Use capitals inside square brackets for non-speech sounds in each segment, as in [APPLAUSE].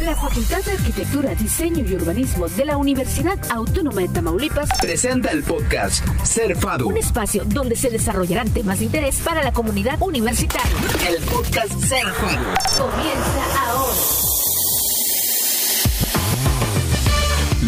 La Facultad de Arquitectura, Diseño y Urbanismo de la Universidad Autónoma de Tamaulipas presenta el podcast Ser FADU. Un espacio donde se desarrollarán temas de interés para la comunidad universitaria. El podcast Ser FADU. Comienza ahora.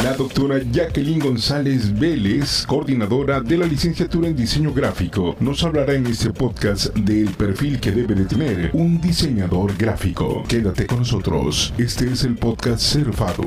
La doctora Jacqueline González Vélez, coordinadora de la licenciatura en diseño gráfico, nos hablará en este podcast del perfil que debe de tener un diseñador gráfico. Quédate con nosotros. Este es el podcast Serfado.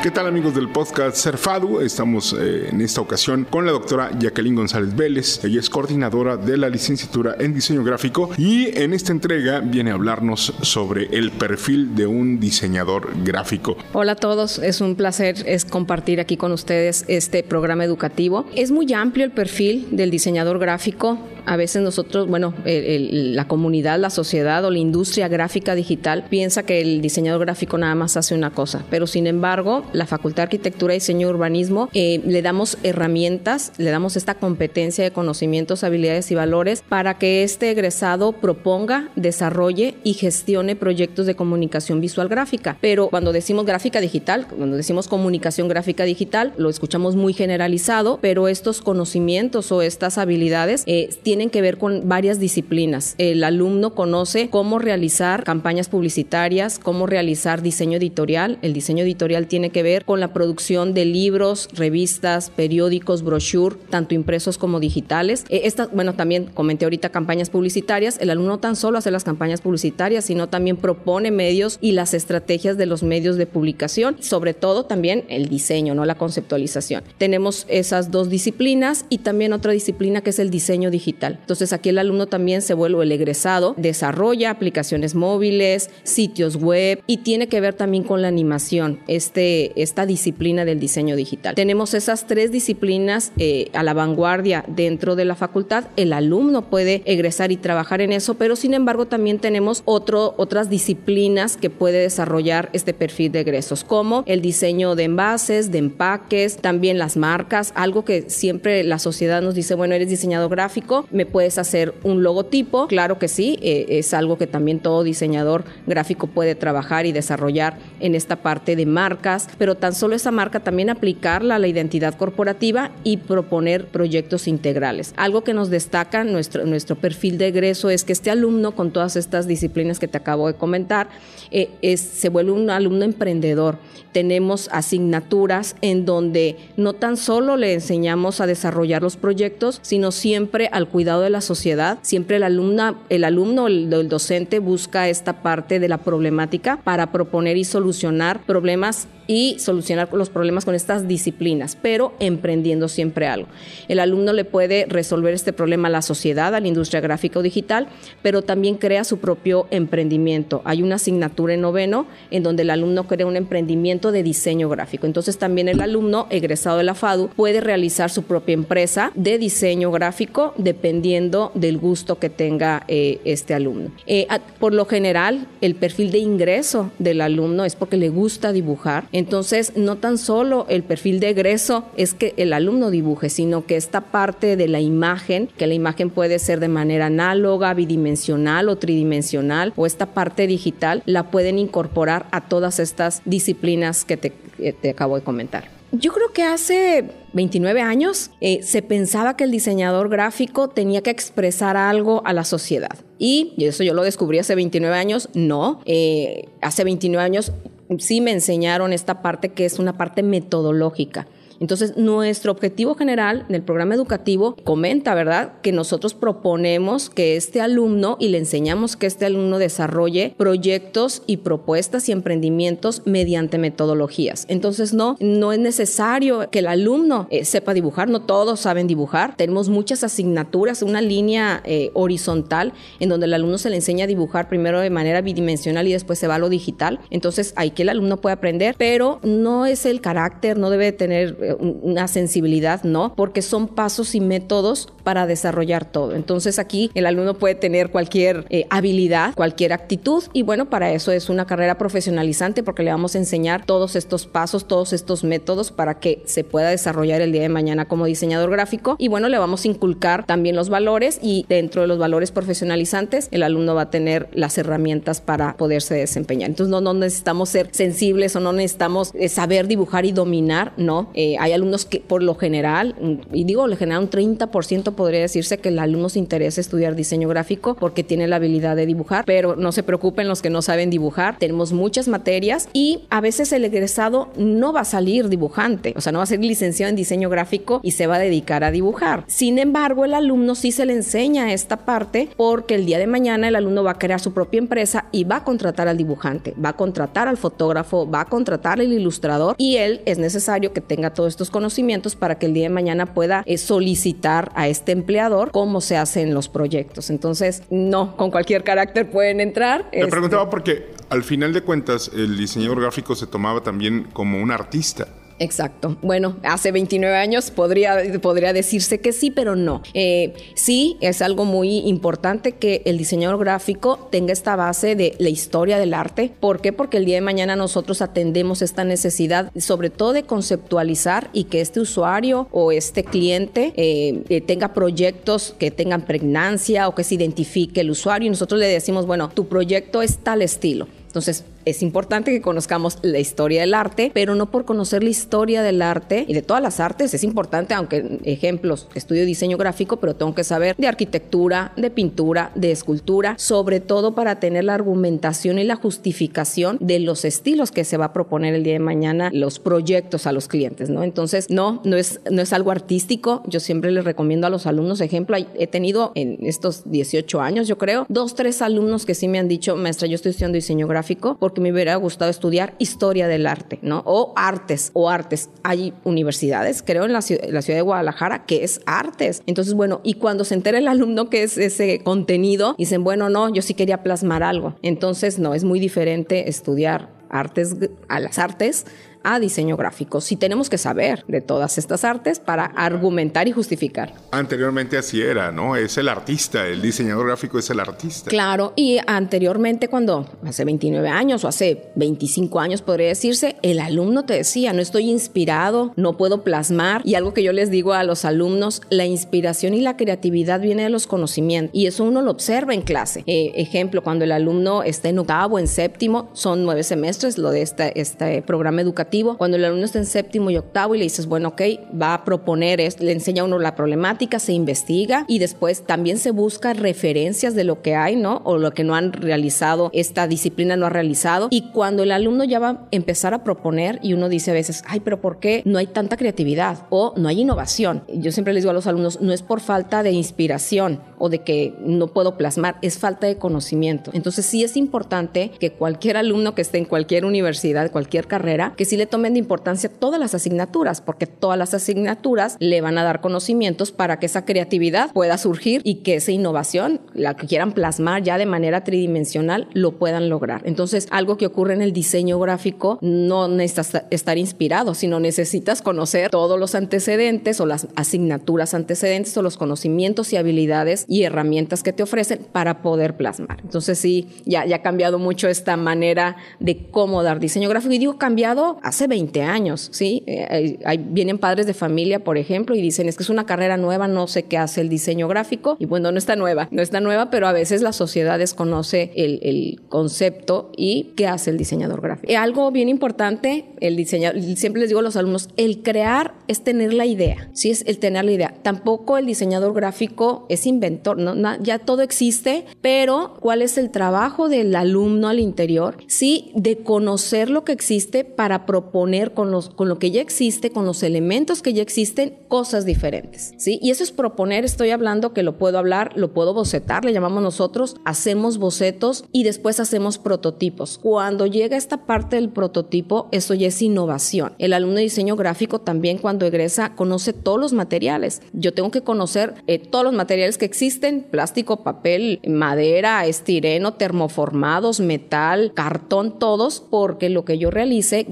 ¿Qué tal amigos del podcast Serfadu? Estamos eh, en esta ocasión con la doctora Jacqueline González Vélez. Ella es coordinadora de la licenciatura en diseño gráfico y en esta entrega viene a hablarnos sobre el perfil de un diseñador gráfico. Hola a todos, es un placer es compartir aquí con ustedes este programa educativo. Es muy amplio el perfil del diseñador gráfico. A veces nosotros, bueno, la comunidad, la sociedad o la industria gráfica digital piensa que el diseñador gráfico nada más hace una cosa, pero sin embargo la Facultad de Arquitectura, Diseño y Urbanismo, eh, le damos herramientas, le damos esta competencia de conocimientos, habilidades y valores para que este egresado proponga, desarrolle y gestione proyectos de comunicación visual gráfica. Pero cuando decimos gráfica digital, cuando decimos comunicación gráfica digital, lo escuchamos muy generalizado, pero estos conocimientos o estas habilidades eh, tienen que ver con varias disciplinas. El alumno conoce cómo realizar campañas publicitarias, cómo realizar diseño editorial. El diseño editorial tiene que ver con la producción de libros, revistas, periódicos, brochure, tanto impresos como digitales. Eh, esta, bueno, también comenté ahorita campañas publicitarias. El alumno no tan solo hace las campañas publicitarias, sino también propone medios y las estrategias de los medios de publicación, sobre todo también el diseño, no la conceptualización. Tenemos esas dos disciplinas y también otra disciplina que es el diseño digital. Entonces aquí el alumno también se vuelve el egresado, desarrolla aplicaciones móviles, sitios web y tiene que ver también con la animación. Este esta disciplina del diseño digital. Tenemos esas tres disciplinas eh, a la vanguardia dentro de la facultad. El alumno puede egresar y trabajar en eso, pero sin embargo también tenemos otras disciplinas que puede desarrollar este perfil de egresos, como el diseño de envases, de empaques, también las marcas, algo que siempre la sociedad nos dice, bueno, eres diseñador gráfico, me puedes hacer un logotipo. Claro que sí, eh, es algo que también todo diseñador gráfico puede trabajar y desarrollar en esta parte de marcas, pero tan solo esa marca también aplicarla a la identidad corporativa y proponer proyectos integrales. Algo que nos destaca nuestro, nuestro perfil de egreso es que este alumno con todas estas disciplinas que te acabo de comentar eh, es, se vuelve un alumno emprendedor. Tenemos asignaturas en donde no tan solo le enseñamos a desarrollar los proyectos, sino siempre al cuidado de la sociedad. Siempre el, alumna, el alumno, el docente busca esta parte de la problemática para proponer y solucionar problemas y solucionar los problemas con estas disciplinas, pero emprendiendo siempre algo. El alumno le puede resolver este problema a la sociedad, a la industria gráfica o digital, pero también crea su propio emprendimiento. Hay una asignatura en noveno en donde el alumno crea un emprendimiento de diseño gráfico. Entonces también el alumno egresado de la FADU puede realizar su propia empresa de diseño gráfico dependiendo del gusto que tenga eh, este alumno. Eh, por lo general, el perfil de ingreso del alumno es porque le gusta dibujar entonces, no tan solo el perfil de egreso es que el alumno dibuje, sino que esta parte de la imagen, que la imagen puede ser de manera análoga, bidimensional o tridimensional, o esta parte digital, la pueden incorporar a todas estas disciplinas que te, te acabo de comentar. Yo creo que hace 29 años eh, se pensaba que el diseñador gráfico tenía que expresar algo a la sociedad. Y, y eso yo lo descubrí hace 29 años, no. Eh, hace 29 años sí me enseñaron esta parte que es una parte metodológica. Entonces, nuestro objetivo general del programa educativo comenta, ¿verdad?, que nosotros proponemos que este alumno y le enseñamos que este alumno desarrolle proyectos y propuestas y emprendimientos mediante metodologías. Entonces, no, no es necesario que el alumno eh, sepa dibujar, no todos saben dibujar. Tenemos muchas asignaturas, una línea eh, horizontal en donde el alumno se le enseña a dibujar primero de manera bidimensional y después se va a lo digital. Entonces, hay que el alumno puede aprender, pero no es el carácter, no debe tener una sensibilidad, no, porque son pasos y métodos para desarrollar todo. Entonces aquí el alumno puede tener cualquier eh, habilidad, cualquier actitud y bueno, para eso es una carrera profesionalizante porque le vamos a enseñar todos estos pasos, todos estos métodos para que se pueda desarrollar el día de mañana como diseñador gráfico y bueno, le vamos a inculcar también los valores y dentro de los valores profesionalizantes el alumno va a tener las herramientas para poderse desempeñar. Entonces no, no necesitamos ser sensibles o no necesitamos eh, saber dibujar y dominar, no. Eh, hay alumnos que por lo general, y digo lo general un 30% podría decirse que el alumno se interesa estudiar diseño gráfico porque tiene la habilidad de dibujar, pero no se preocupen los que no saben dibujar. Tenemos muchas materias y a veces el egresado no va a salir dibujante, o sea, no va a ser licenciado en diseño gráfico y se va a dedicar a dibujar. Sin embargo, el alumno sí se le enseña esta parte porque el día de mañana el alumno va a crear su propia empresa y va a contratar al dibujante, va a contratar al fotógrafo, va a contratar al ilustrador y él es necesario que tenga todos estos conocimientos para que el día de mañana pueda eh, solicitar a este empleador cómo se hacen los proyectos. Entonces, no, con cualquier carácter pueden entrar. Me preguntaba porque al final de cuentas el diseñador gráfico se tomaba también como un artista. Exacto. Bueno, hace 29 años podría, podría decirse que sí, pero no. Eh, sí, es algo muy importante que el diseñador gráfico tenga esta base de la historia del arte. ¿Por qué? Porque el día de mañana nosotros atendemos esta necesidad, sobre todo de conceptualizar y que este usuario o este cliente eh, eh, tenga proyectos que tengan pregnancia o que se identifique el usuario y nosotros le decimos, bueno, tu proyecto es tal estilo. Entonces, es importante que conozcamos la historia del arte, pero no por conocer la historia del arte y de todas las artes, es importante, aunque ejemplos, estudio diseño gráfico, pero tengo que saber de arquitectura, de pintura, de escultura, sobre todo para tener la argumentación y la justificación de los estilos que se va a proponer el día de mañana, los proyectos a los clientes, ¿no? Entonces, no, no es, no es algo artístico, yo siempre les recomiendo a los alumnos, ejemplo, he tenido en estos 18 años, yo creo, dos, tres alumnos que sí me han dicho, maestra, yo estoy estudiando diseño gráfico porque me hubiera gustado estudiar historia del arte, ¿no? O artes, o artes. Hay universidades, creo, en la, ciudad de Guadalajara, que es artes. Entonces, bueno, y cuando se entera el alumno que es ese contenido, dicen, bueno, no, yo sí quería plasmar algo. Entonces, no, es muy diferente estudiar artes a las artes a diseño gráfico. Si tenemos que saber de todas estas artes para argumentar y justificar. Anteriormente así era, ¿no? Es el artista, el diseñador gráfico es el artista. Claro, y anteriormente cuando hace 29 años o hace 25 años podría decirse, el alumno te decía, no estoy inspirado, no puedo plasmar. Y algo que yo les digo a los alumnos, la inspiración y la creatividad viene de los conocimientos y eso uno lo observa en clase. Eh, ejemplo, cuando el alumno está en octavo, en séptimo, son nueve semestres lo de este, este programa educativo cuando el alumno está en séptimo y octavo y le dices, bueno, ok, va a proponer, es, le enseña a uno la problemática, se investiga y después también se busca referencias de lo que hay, ¿no? O lo que no han realizado, esta disciplina no ha realizado. Y cuando el alumno ya va a empezar a proponer y uno dice a veces, ay, pero ¿por qué no hay tanta creatividad o no hay innovación? Yo siempre les digo a los alumnos, no es por falta de inspiración o de que no puedo plasmar, es falta de conocimiento. Entonces sí es importante que cualquier alumno que esté en cualquier universidad, cualquier carrera, que sí le tomen de importancia todas las asignaturas, porque todas las asignaturas le van a dar conocimientos para que esa creatividad pueda surgir y que esa innovación, la que quieran plasmar ya de manera tridimensional, lo puedan lograr. Entonces, algo que ocurre en el diseño gráfico, no necesitas estar inspirado, sino necesitas conocer todos los antecedentes o las asignaturas antecedentes o los conocimientos y habilidades y herramientas que te ofrecen para poder plasmar. Entonces, sí, ya, ya ha cambiado mucho esta manera de cómo dar diseño gráfico. Y digo cambiado hace 20 años, ¿sí? Eh, vienen padres de familia, por ejemplo, y dicen, es que es una carrera nueva, no sé qué hace el diseño gráfico. Y bueno, no está nueva, no está nueva, pero a veces la sociedad desconoce el, el concepto y qué hace el diseñador gráfico. algo bien importante, el diseñador, siempre les digo a los alumnos, el crear es tener la idea, sí es el tener la idea. Tampoco el diseñador gráfico es inventor, ¿no? ya todo existe, pero ¿cuál es el trabajo del alumno al interior? Sí, de conocer lo que existe para proponer con, los, con lo que ya existe, con los elementos que ya existen, cosas diferentes. ¿sí? Y eso es proponer, estoy hablando que lo puedo hablar, lo puedo bocetar, le llamamos nosotros, hacemos bocetos y después hacemos prototipos. Cuando llega esta parte del prototipo, eso ya es innovación. El alumno de diseño gráfico también cuando egresa conoce todos los materiales. Yo tengo que conocer eh, todos los materiales que existen plástico, papel, madera, estireno, termoformados, metal, cartón, todos, porque lo que yo realice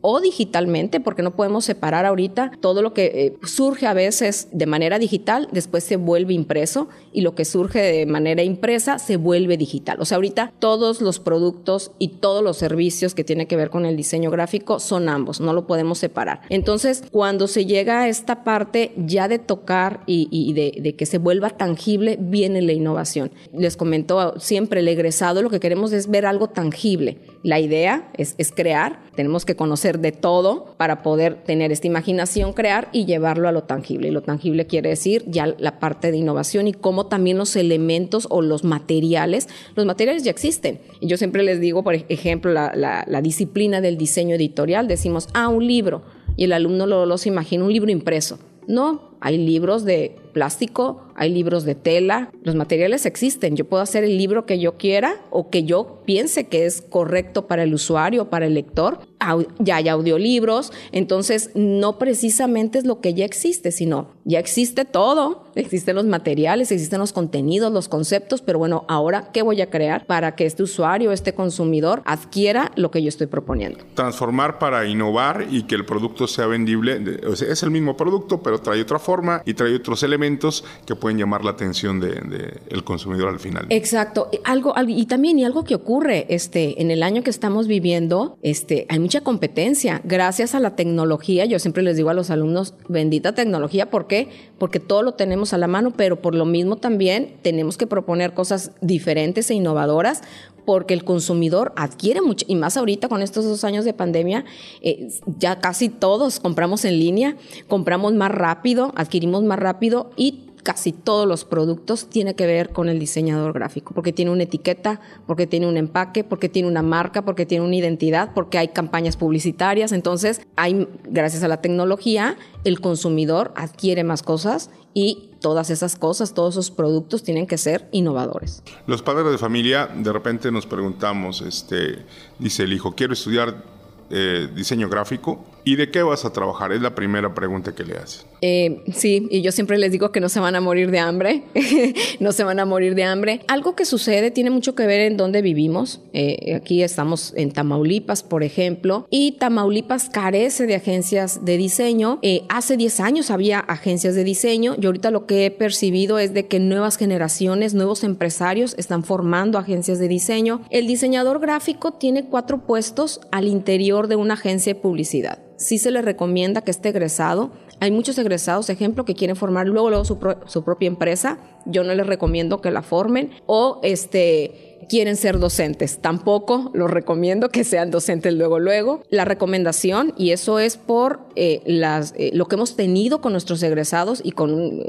o digitalmente, porque no podemos separar ahorita todo lo que eh, surge a veces de manera digital, después se vuelve impreso y lo que surge de manera impresa se vuelve digital. O sea, ahorita todos los productos y todos los servicios que tienen que ver con el diseño gráfico son ambos, no lo podemos separar. Entonces, cuando se llega a esta parte ya de tocar y, de, de, que se vuelva tangible, viene la innovación. Les comento siempre, el egresado lo que queremos es ver algo tangible. La idea es, crear, tenemos que conocer de todo para poder tener esta imaginación, crear y llevarlo a lo tangible. Y lo tangible quiere decir ya la parte de innovación y cómo también los elementos o los materiales, los materiales ya existen. Y yo siempre les digo, por ejemplo, la, disciplina del diseño editorial, decimos, ah, un libro, y el alumno lo, lo se imagina, un libro impreso. No, hay libros de plástico, hay libros de tela, los materiales existen. Yo puedo hacer el libro que yo quiera o que yo piense que es correcto para el usuario, para el lector. Ya hay audiolibros, entonces no precisamente es lo que ya existe, sino ya existe todo. Existen los materiales, existen los contenidos, los conceptos, pero bueno, ahora, ¿qué voy a crear para que este usuario, este consumidor adquiera lo que yo estoy proponiendo? Transformar para innovar y que el producto sea vendible. es el mismo producto, pero trae otra forma y trae otros elementos que pueden llamar la atención del de, el consumidor al final. Exacto. Algo, y también, y algo que ocurre este, en el año que estamos viviendo, este, hay mucha competencia. Gracias a la tecnología, yo siempre les digo a los alumnos, bendita tecnología, ¿por qué? Porque todo lo tenemos a la mano, pero por lo mismo también tenemos que proponer cosas diferentes e innovadoras porque el consumidor adquiere mucho, y más ahorita con estos dos años de pandemia, eh, ya casi todos compramos en línea, compramos más rápido, adquirimos más rápido y casi todos los productos tiene que ver con el diseñador gráfico, porque tiene una etiqueta, porque tiene un empaque, porque tiene una marca, porque tiene una identidad, porque hay campañas publicitarias. Entonces, hay, gracias a la tecnología, el consumidor adquiere más cosas y todas esas cosas, todos esos productos tienen que ser innovadores. Los padres de familia, de repente nos preguntamos, este, dice el hijo, quiero estudiar eh, diseño gráfico ¿Y de qué vas a trabajar? Es la primera pregunta que le hacen. Eh, sí, y yo siempre les digo que no se van a morir de hambre, [LAUGHS] no se van a morir de hambre. Algo que sucede tiene mucho que ver en dónde vivimos. Eh, aquí estamos en Tamaulipas, por ejemplo, y Tamaulipas carece de agencias de diseño. Eh, hace 10 años había agencias de diseño y ahorita lo que he percibido es de que nuevas generaciones, nuevos empresarios están formando agencias de diseño. El diseñador gráfico tiene cuatro puestos al interior de una agencia de publicidad sí se le recomienda que esté egresado. Hay muchos egresados, ejemplo, que quieren formar luego, luego su, su propia empresa. Yo no les recomiendo que la formen. O este quieren ser docentes. Tampoco los recomiendo que sean docentes luego, luego. La recomendación, y eso es por eh, eh, lo que hemos tenido con nuestros egresados y con,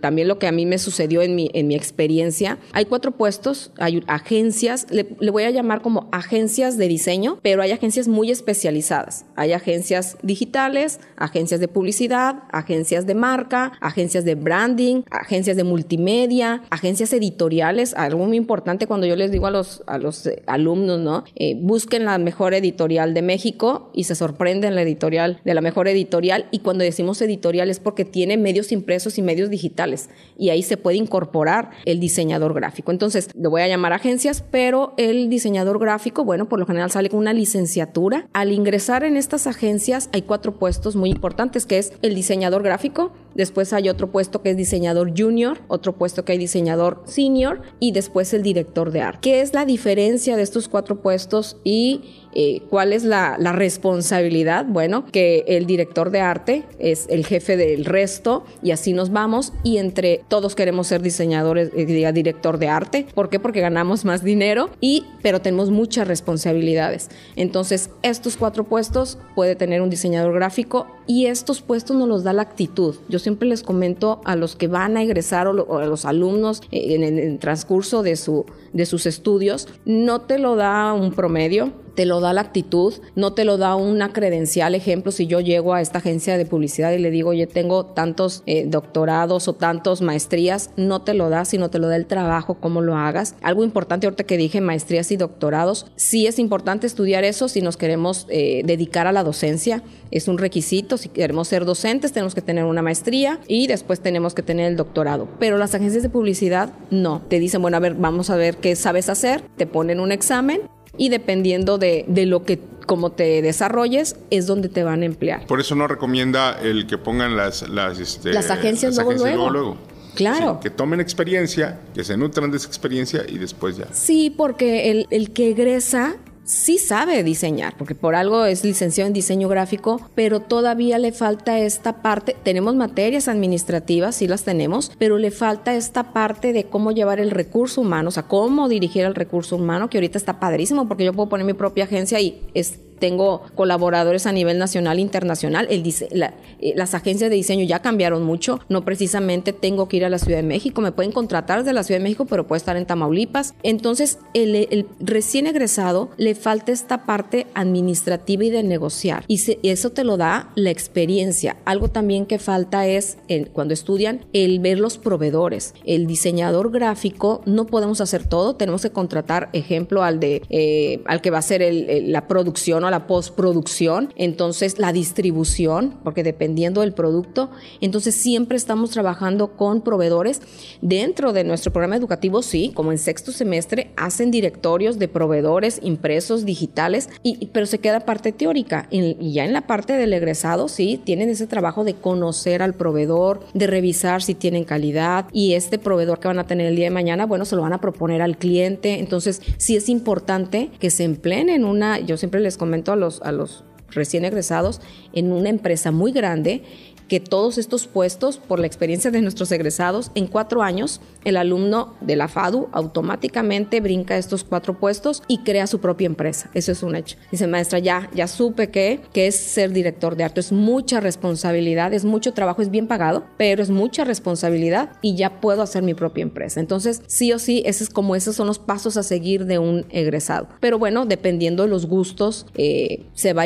también lo que a mí me sucedió en mi, en mi experiencia. Hay cuatro puestos, hay agencias, le, voy a llamar como agencias de diseño, pero hay agencias muy especializadas. Hay agencias digitales, agencias de publicidad, agencias de marca, agencias de branding, agencias de multimedia, agencias editoriales. Algo muy importante cuando yo les digo a los, a los eh, alumnos, ¿no? Eh, busquen la mejor editorial de México y se sorprenden la editorial de la mejor editorial. Y cuando decimos editorial es porque tiene medios impresos y medios digitales. Y ahí se puede incorporar el diseñador gráfico. Entonces, lo voy a llamar agencias, pero el diseñador gráfico, bueno, por lo general sale con una licenciatura. Al ingresar en estas agencias hay cuatro puestos muy importantes, que es el diseñador gráfico, después hay otro puesto que es diseñador junior, otro puesto que hay diseñador senior y después el director de arte. ¿Qué es la diferencia de estos cuatro puestos y eh, ¿Cuál es la, responsabilidad? Bueno, que el director de arte es el jefe del resto y así nos vamos y entre todos queremos ser diseñadores, eh, director de arte. ¿Por qué? Porque ganamos más dinero y pero tenemos muchas responsabilidades. Entonces, estos cuatro puestos puede tener un diseñador gráfico y estos puestos nos los da la actitud. Yo siempre les comento a los que van a egresar o, a los alumnos eh, en el, transcurso de, su, de sus estudios, no te lo da un promedio, te lo da la actitud, no te lo da una credencial. Ejemplo, si yo llego a esta agencia de publicidad y le digo, oye, tengo tantos eh, doctorados o tantos maestrías, no te lo da, sino te lo da el trabajo, cómo lo hagas. Algo importante ahorita que dije, maestrías y doctorados, sí es importante estudiar eso si nos queremos eh, dedicar a la docencia. Es un requisito, si queremos ser docentes tenemos que tener una maestría y después tenemos que tener el doctorado. Pero las agencias de publicidad no, te dicen, bueno, a ver, vamos a ver qué sabes hacer, te ponen un examen y dependiendo de, lo que como te desarrolles es donde te van a emplear. Por eso no recomienda el que pongan las las, este, las agencias, luego, luego. Claro. que tomen experiencia, que se nutran de esa experiencia y después ya. Sí, porque el, el que egresa sí sabe diseñar, porque por algo es licenciado en diseño gráfico, pero todavía le falta esta parte. Tenemos materias administrativas, sí las tenemos, pero le falta esta parte de cómo llevar el recurso humano, o sea, cómo dirigir el recurso humano, que ahorita está padrísimo, porque yo puedo poner mi propia agencia y es tengo colaboradores a nivel nacional e internacional. El eh, las agencias de diseño ya cambiaron mucho. No precisamente tengo que ir a la Ciudad de México. Me pueden contratar desde la Ciudad de México, pero puede estar en Tamaulipas. Entonces, el, recién egresado le falta esta parte administrativa y de negociar. Y, eso te lo da la experiencia. Algo también que falta es, cuando estudian, el ver los proveedores. El diseñador gráfico, no podemos hacer todo. Tenemos que contratar, ejemplo, al, de, eh, al que va a hacer la producción o la postproducción, entonces la distribución, porque dependiendo del producto, entonces siempre estamos trabajando con proveedores. Dentro de nuestro programa educativo, sí, como en sexto semestre, hacen directorios de proveedores impresos, digitales, y, pero se queda parte teórica. Y, ya en la parte del egresado, sí, tienen ese trabajo de conocer al proveedor, de revisar si tienen calidad, y este proveedor que van a tener el día de mañana, bueno, se lo van a proponer al cliente. Entonces, sí es importante que se empleen en una, yo siempre les comento, a los, a los recién egresados en una empresa muy grande que todos estos puestos, por la experiencia de nuestros egresados, en cuatro años el alumno de la FADU automáticamente brinca estos cuatro puestos y crea su propia empresa. Eso es un hecho. Dice, maestra, ya, ya supe que, que es ser director de arte. Es mucha responsabilidad, es mucho trabajo, es bien pagado, pero es mucha responsabilidad y ya puedo hacer mi propia empresa. Entonces, sí o sí, ese es como esos son los pasos a seguir de un egresado. Pero bueno, dependiendo de los gustos, eh, se, va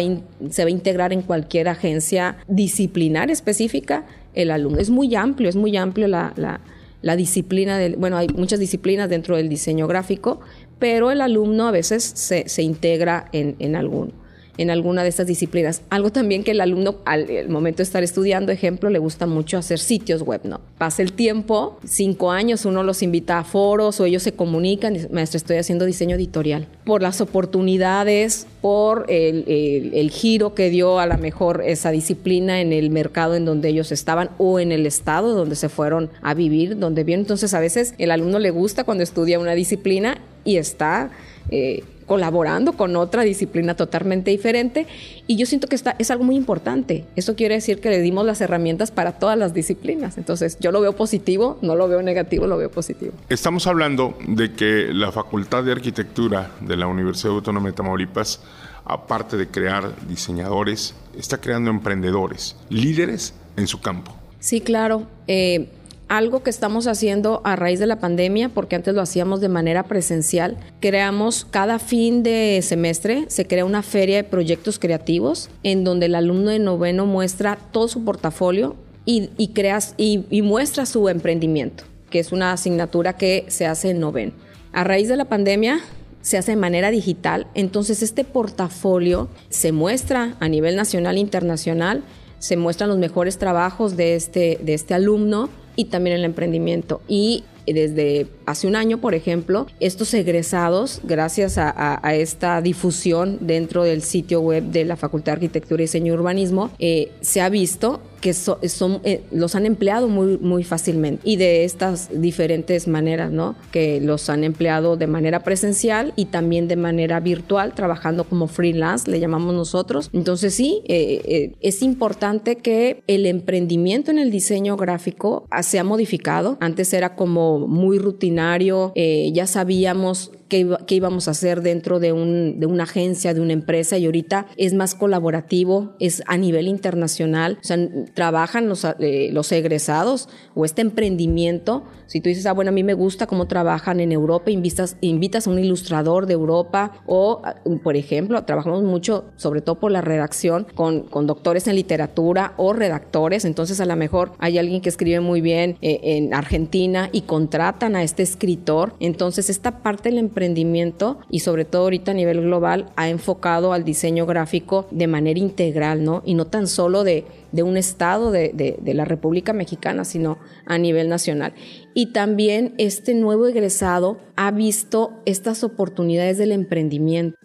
se va a integrar en cualquier agencia disciplinar específica específica el alumno. Es muy amplio, es muy amplio la, la, disciplina del, bueno, hay muchas disciplinas dentro del diseño gráfico, pero el alumno a veces se, se integra en, en alguno en alguna de estas disciplinas. Algo también que el alumno al momento de estar estudiando, ejemplo, le gusta mucho hacer sitios web, ¿no? Pasa el tiempo, cinco años, uno los invita a foros o ellos se comunican, maestro, estoy haciendo diseño editorial. Por las oportunidades, por el, giro que dio a la mejor esa disciplina en el mercado en donde ellos estaban o en el estado donde se fueron a vivir, donde bien. Entonces a veces el alumno le gusta cuando estudia una disciplina y está... Eh, colaborando con otra disciplina totalmente diferente y yo siento que está, es algo muy importante. Eso quiere decir que le dimos las herramientas para todas las disciplinas. Entonces yo lo veo positivo, no lo veo negativo, lo veo positivo. Estamos hablando de que la Facultad de Arquitectura de la Universidad Autónoma de Tamaulipas, aparte de crear diseñadores, está creando emprendedores, líderes en su campo. Sí, claro. Eh, algo que estamos haciendo a raíz de la pandemia, porque antes lo hacíamos de manera presencial. Creamos cada fin de semestre, se crea una feria de proyectos creativos en donde el alumno de noveno muestra todo su portafolio y, y, y muestra su emprendimiento, que es una asignatura que se hace en noveno. A raíz de la pandemia, se hace de manera digital, entonces este portafolio se muestra a nivel nacional e internacional, se muestran los mejores trabajos de este, de este alumno y también el emprendimiento. Y desde hace un año, por ejemplo, estos egresados, gracias a, esta difusión dentro del sitio web de la Facultad de Arquitectura y Diseño y Urbanismo, eh, se ha visto que son, eh, los han empleado muy, muy fácilmente y de estas diferentes maneras, ¿no? Que los han empleado de manera presencial y también de manera virtual, trabajando como freelance, le llamamos nosotros. Entonces sí, eh, eh, es importante que el emprendimiento en el diseño gráfico se ha modificado. Antes era como muy rutinario, ya sabíamos qué, íbamos a hacer dentro de, un, de una agencia, de una empresa, y ahorita es más colaborativo, es a nivel internacional, o sea, trabajan los, eh, los egresados o este emprendimiento. Si tú dices, ah, bueno, a mí me gusta cómo trabajan en Europa, invitas, invitas a un ilustrador de Europa o, por ejemplo, trabajamos mucho, sobre todo por la redacción, con, con doctores en literatura o redactores, entonces a lo mejor hay alguien que escribe muy bien eh, en Argentina y contratan a este escritor, entonces esta parte del emprendimiento y sobre todo ahorita a nivel global ha enfocado al diseño gráfico de manera integral, ¿no? Y no tan solo de, de un estado de, de, de, la República Mexicana, sino a nivel nacional. Y también este nuevo egresado ha visto estas oportunidades del emprendimiento,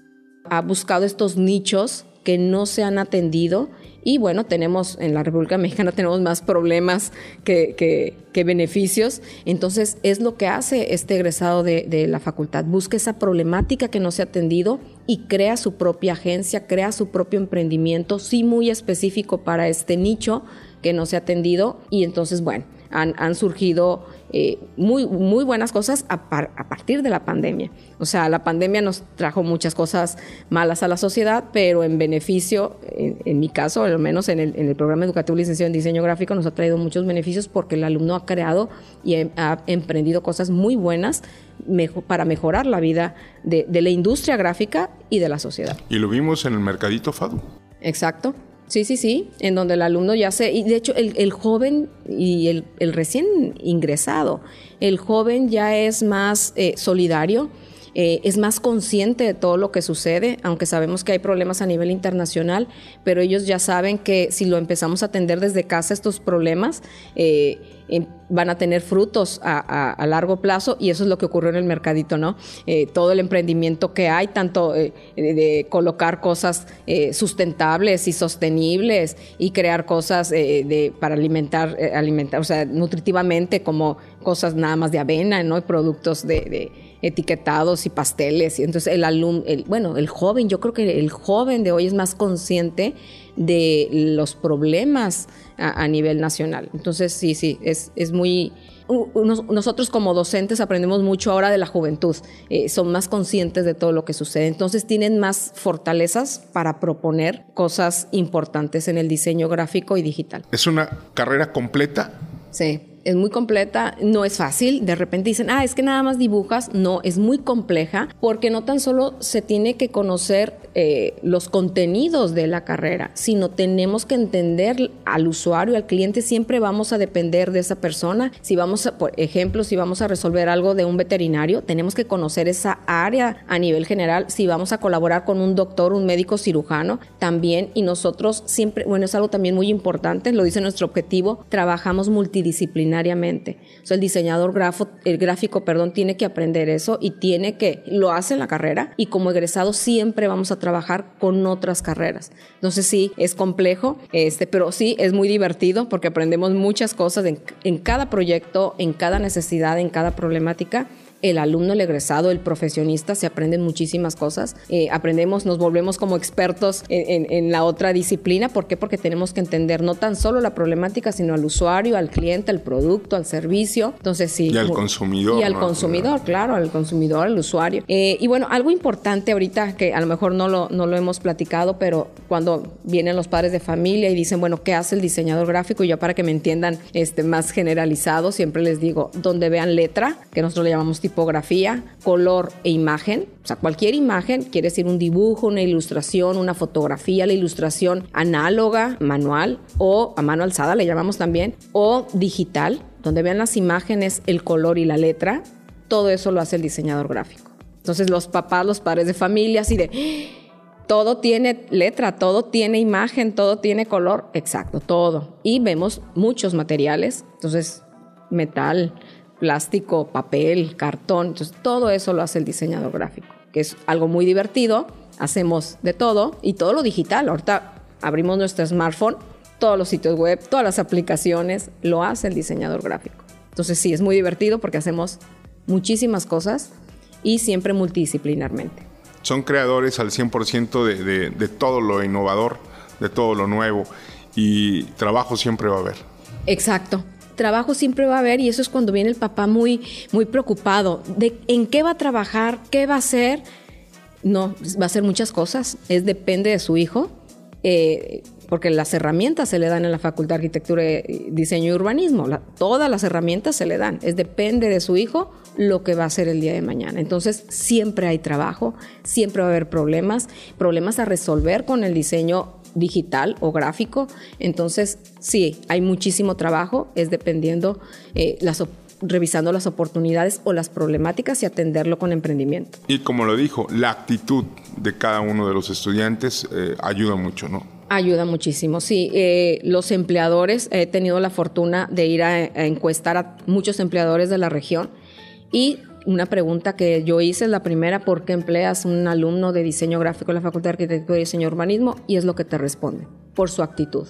ha buscado estos nichos que no se han atendido y bueno, tenemos en la República Mexicana tenemos más problemas que, que, beneficios. Entonces es lo que hace este egresado de, de, la facultad. Busca esa problemática que no se ha atendido y crea su propia agencia, crea su propio emprendimiento, sí muy específico para este nicho que no se ha atendido. Y entonces, bueno, han, han surgido eh, muy, muy buenas cosas a, a, partir de la pandemia. O sea, la pandemia nos trajo muchas cosas malas a la sociedad, pero en beneficio, en, mi caso, al menos en el, en el, programa educativo licenciado en diseño gráfico, nos ha traído muchos beneficios porque el alumno ha creado y ha emprendido cosas muy buenas para mejorar la vida de, de la industria gráfica y de la sociedad. Y lo vimos en el mercadito FADU. Exacto. Sí, sí, sí, en donde el alumno ya se, y de hecho el, el joven y el, el, recién ingresado, el joven ya es más eh, solidario, eh, es más consciente de todo lo que sucede, aunque sabemos que hay problemas a nivel internacional, pero ellos ya saben que si lo empezamos a atender desde casa estos problemas, eh, van a tener frutos a, largo plazo y eso es lo que ocurrió en el mercadito, ¿no? Eh, todo el emprendimiento que hay, tanto de colocar cosas sustentables y sostenibles y crear cosas de, para alimentar, alimentar, o sea, nutritivamente como cosas nada más de avena, ¿no? Y productos de, etiquetados y pasteles. Y entonces el alumno, el, bueno, el joven, yo creo que el joven de hoy es más consciente de los problemas a, nivel nacional. Entonces, sí, sí, es, es muy... Nosotros como docentes aprendemos mucho ahora de la juventud, eh, son más conscientes de todo lo que sucede, entonces tienen más fortalezas para proponer cosas importantes en el diseño gráfico y digital. ¿Es una carrera completa? Sí es muy completa, no es fácil. De repente dicen, ah, es que nada más dibujas. No, es muy compleja porque no tan solo se tiene que conocer eh, los contenidos de la carrera, sino tenemos que entender al usuario, al cliente. Siempre vamos a depender de esa persona. Si vamos, a, por ejemplo, si vamos a resolver algo de un veterinario, tenemos que conocer esa área a nivel general. Si vamos a colaborar con un doctor, un médico cirujano, también. Y nosotros siempre, bueno, es algo también muy importante, lo dice nuestro objetivo, trabajamos multidisciplinar o sea, el diseñador grafo, el gráfico, perdón, tiene que aprender eso y tiene que, lo hace en la carrera y como egresado siempre vamos a trabajar con otras carreras. Entonces sí, es complejo, este, pero sí es muy divertido porque aprendemos muchas cosas en, en cada proyecto, en cada necesidad, en cada problemática el alumno, el egresado, el profesionista, se aprenden muchísimas cosas. Eh, aprendemos, nos volvemos como expertos en, la otra disciplina. ¿Por qué? Porque tenemos que entender no tan solo la problemática, sino al usuario, al cliente, al producto, al servicio. Entonces, sí. Y al consumidor. Y al consumidor, claro, al consumidor, al usuario. Eh, y bueno, algo importante ahorita que a lo mejor no lo, no lo hemos platicado, pero cuando vienen los padres de familia y dicen, bueno, ¿qué hace el diseñador gráfico? Y ya para que me entiendan este, más generalizado, siempre les digo, donde vean letra, que nosotros le llamamos tipo tipografía, color e imagen. O sea, cualquier imagen, quiere decir un dibujo, una ilustración, una fotografía, la ilustración análoga, manual o a mano alzada le llamamos también, o digital, donde vean las imágenes, el color y la letra. Todo eso lo hace el diseñador gráfico. Entonces los papás, los padres de familia, así de todo tiene letra, todo tiene imagen, todo tiene color, exacto, todo. Y vemos muchos materiales, entonces metal, plástico, papel, cartón. Entonces, todo eso lo hace el diseñador gráfico, que es algo muy divertido. Hacemos de todo y todo lo digital. Ahorita abrimos nuestro smartphone, todos los sitios web, todas las aplicaciones, lo hace el diseñador gráfico. Entonces, sí, es muy divertido porque hacemos muchísimas cosas y siempre multidisciplinarmente. Son creadores al 100% de, de todo lo innovador, de todo lo nuevo y trabajo siempre va a haber. Exacto, trabajo siempre va a haber y eso es cuando viene el papá muy, muy preocupado de en qué va a trabajar, qué va a hacer. No, va a hacer muchas cosas, es depende de su hijo. Eh, porque las herramientas se le dan en la Facultad de Arquitectura, Diseño y Urbanismo, todas las herramientas se le dan, es depende de su hijo lo que va a hacer el día de mañana. Entonces, siempre hay trabajo, siempre va a haber problemas, problemas a resolver con el diseño digital o gráfico. Entonces, sí, hay muchísimo trabajo, es dependiendo eh, las revisando las oportunidades o las problemáticas y atenderlo con emprendimiento. Y como lo dijo, la actitud de cada uno de los estudiantes eh, ayuda mucho, ¿no? Ayuda muchísimo, sí. Eh, los empleadores, he tenido la fortuna de ir a, encuestar a muchos empleadores de la región y una pregunta que yo hice la primera, ¿por qué empleas un alumno de diseño gráfico en la Facultad de Arquitectura y Diseño Urbanismo? Y es lo que te responde, por su actitud.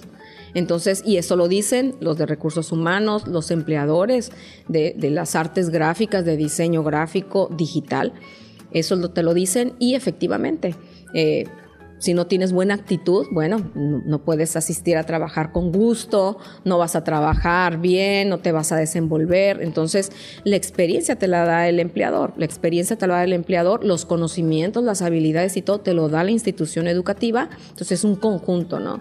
Entonces, y eso lo dicen los de recursos humanos, los empleadores de, las artes gráficas, de diseño gráfico, digital. Eso te lo dicen y efectivamente. Eh, si no tienes buena actitud, bueno, no, puedes asistir a trabajar con gusto, no vas a trabajar bien, no te vas a desenvolver. Entonces, la experiencia te la da el empleador, la experiencia te la da el empleador, los conocimientos, las habilidades y todo te lo da la institución educativa. Entonces, es un conjunto, ¿no?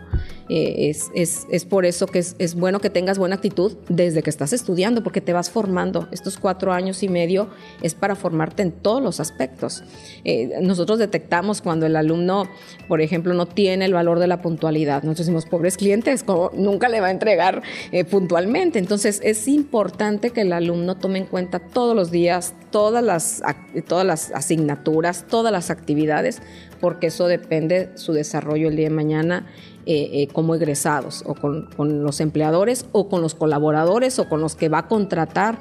Eh, es, es, por eso que es, bueno que tengas buena actitud desde que estás estudiando, porque te vas formando. Estos cuatro años y medio es para formarte en todos los aspectos. Eh, nosotros detectamos cuando el alumno, por ejemplo, no tiene el valor de la puntualidad. Nosotros decimos, pobres clientes, como nunca le va a entregar eh, puntualmente. Entonces, es importante que el alumno tome en cuenta todos los días, todas las, todas las asignaturas, todas las actividades, porque eso depende su desarrollo el día de mañana eh, eh, como egresados o con, los empleadores o con los colaboradores o con los que va a contratar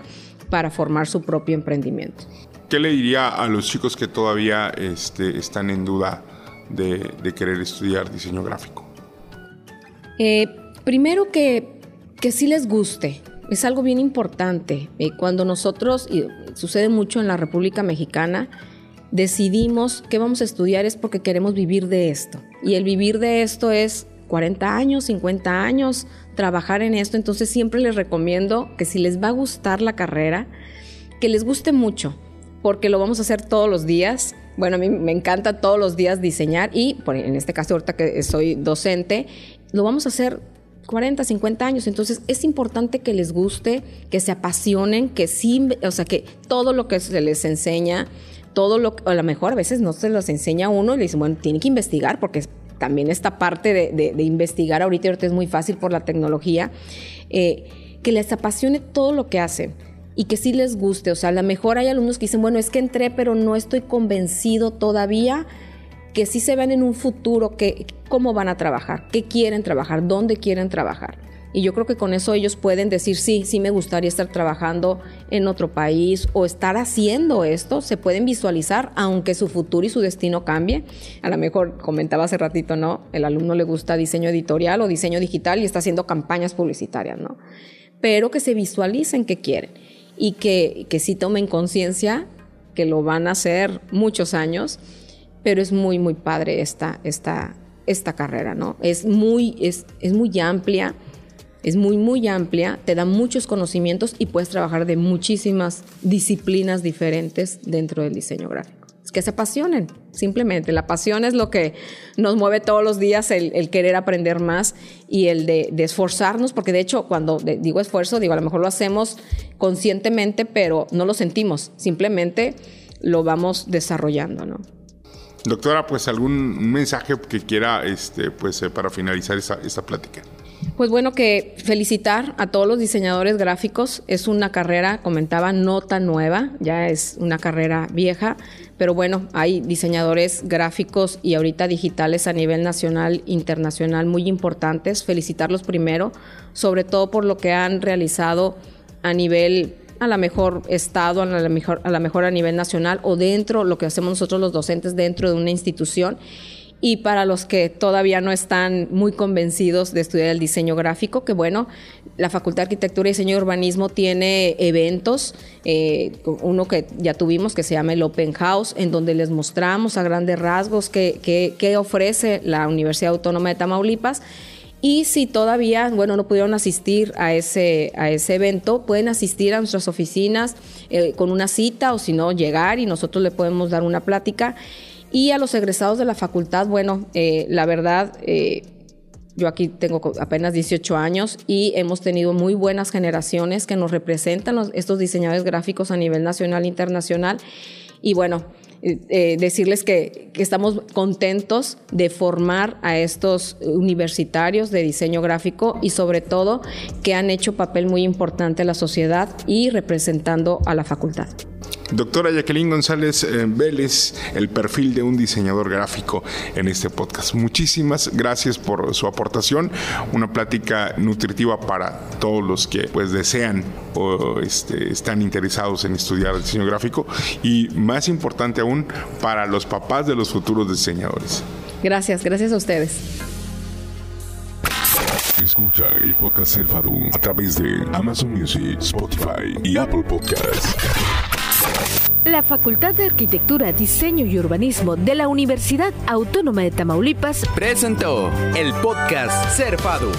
para formar su propio emprendimiento. ¿Qué le diría a los chicos que todavía este, están en duda de, querer estudiar diseño gráfico? Eh, primero que, que sí les guste, es algo bien importante. cuando nosotros, y sucede mucho en la República Mexicana, decidimos que vamos a estudiar es porque queremos vivir de esto. Y el vivir de esto es 40 años, 50 años, trabajar en esto. Entonces siempre les recomiendo que si les va a gustar la carrera, que les guste mucho, porque lo vamos a hacer todos los días. Bueno, a mí me encanta todos los días diseñar y en este caso ahorita que soy docente, lo vamos a hacer 40, 50 años. Entonces es importante que les guste, que se apasionen, que sí, o sea, que todo lo que se les enseña, todo lo que a lo mejor a veces no se los enseña uno y le dicen, bueno, tiene que investigar porque también esta parte de, investigar ahorita, ahorita es muy fácil por la tecnología, eh, que les apasione todo lo que hacen y que sí les guste. O sea, a lo mejor hay alumnos que dicen, bueno, es que entré, pero no estoy convencido todavía que sí se ven en un futuro, que, cómo van a trabajar, qué quieren trabajar, dónde quieren trabajar. Y yo creo que con eso ellos pueden decir, sí, sí me gustaría estar trabajando en otro país o estar haciendo esto, se pueden visualizar, aunque su futuro y su destino cambie. A lo mejor comentaba hace ratito, ¿no? El alumno le gusta diseño editorial o diseño digital y está haciendo campañas publicitarias, ¿no? Pero que se visualicen qué quieren y que, que sí tomen conciencia que lo van a hacer muchos años, pero es muy, muy padre esta, esta, esta carrera, ¿no? Es muy, es, es muy amplia es muy, muy amplia, te da muchos conocimientos y puedes trabajar de muchísimas disciplinas diferentes dentro del diseño gráfico. Que se apasionen, simplemente. La pasión es lo que nos mueve todos los días, el, querer aprender más y el de, esforzarnos, porque de hecho cuando digo esfuerzo, digo a lo mejor lo hacemos conscientemente, pero no lo sentimos, simplemente lo vamos desarrollando, ¿no? Doctora, pues algún mensaje que quiera este, pues, eh, para finalizar esta plática. Pues bueno, que felicitar a todos los diseñadores gráficos. Es una carrera, comentaba, no tan nueva, ya es una carrera vieja, pero bueno, hay diseñadores gráficos y ahorita digitales a nivel nacional, internacional muy importantes. Felicitarlos primero, sobre todo por lo que han realizado a nivel a la mejor estado, a la mejor, a la mejor a nivel nacional o dentro, lo que hacemos nosotros los docentes dentro de una institución y para los que todavía no están muy convencidos de estudiar el diseño gráfico, que bueno, la Facultad de Arquitectura y Diseño y Urbanismo tiene eventos, eh, uno que ya tuvimos que se llama el Open House, en donde les mostramos a grandes rasgos qué, ofrece la Universidad Autónoma de Tamaulipas Y si todavía, bueno, no pudieron asistir a ese, a ese evento, pueden asistir a nuestras oficinas eh, con una cita o si no, llegar y nosotros le podemos dar una plática. Y a los egresados de la facultad, bueno, eh, la verdad, eh, yo aquí tengo apenas 18 años y hemos tenido muy buenas generaciones que nos representan estos diseñadores gráficos a nivel nacional e internacional. Y bueno, eh, decirles que, que, estamos contentos de formar a estos universitarios de diseño gráfico y sobre todo que han hecho papel muy importante en la sociedad y representando a la facultad. Doctora Jacqueline González eh, Vélez, el perfil de un diseñador gráfico en este podcast. Muchísimas gracias por su aportación. Una plática nutritiva para todos los que pues desean o este, están interesados en estudiar diseño gráfico y más importante aún para los papás de los futuros diseñadores. Gracias, gracias a ustedes. Escucha el podcast a través de Amazon Music, Spotify y Apple Podcasts. La Facultad de Arquitectura, Diseño y Urbanismo de la Universidad Autónoma de Tamaulipas presentó el podcast Cerfado.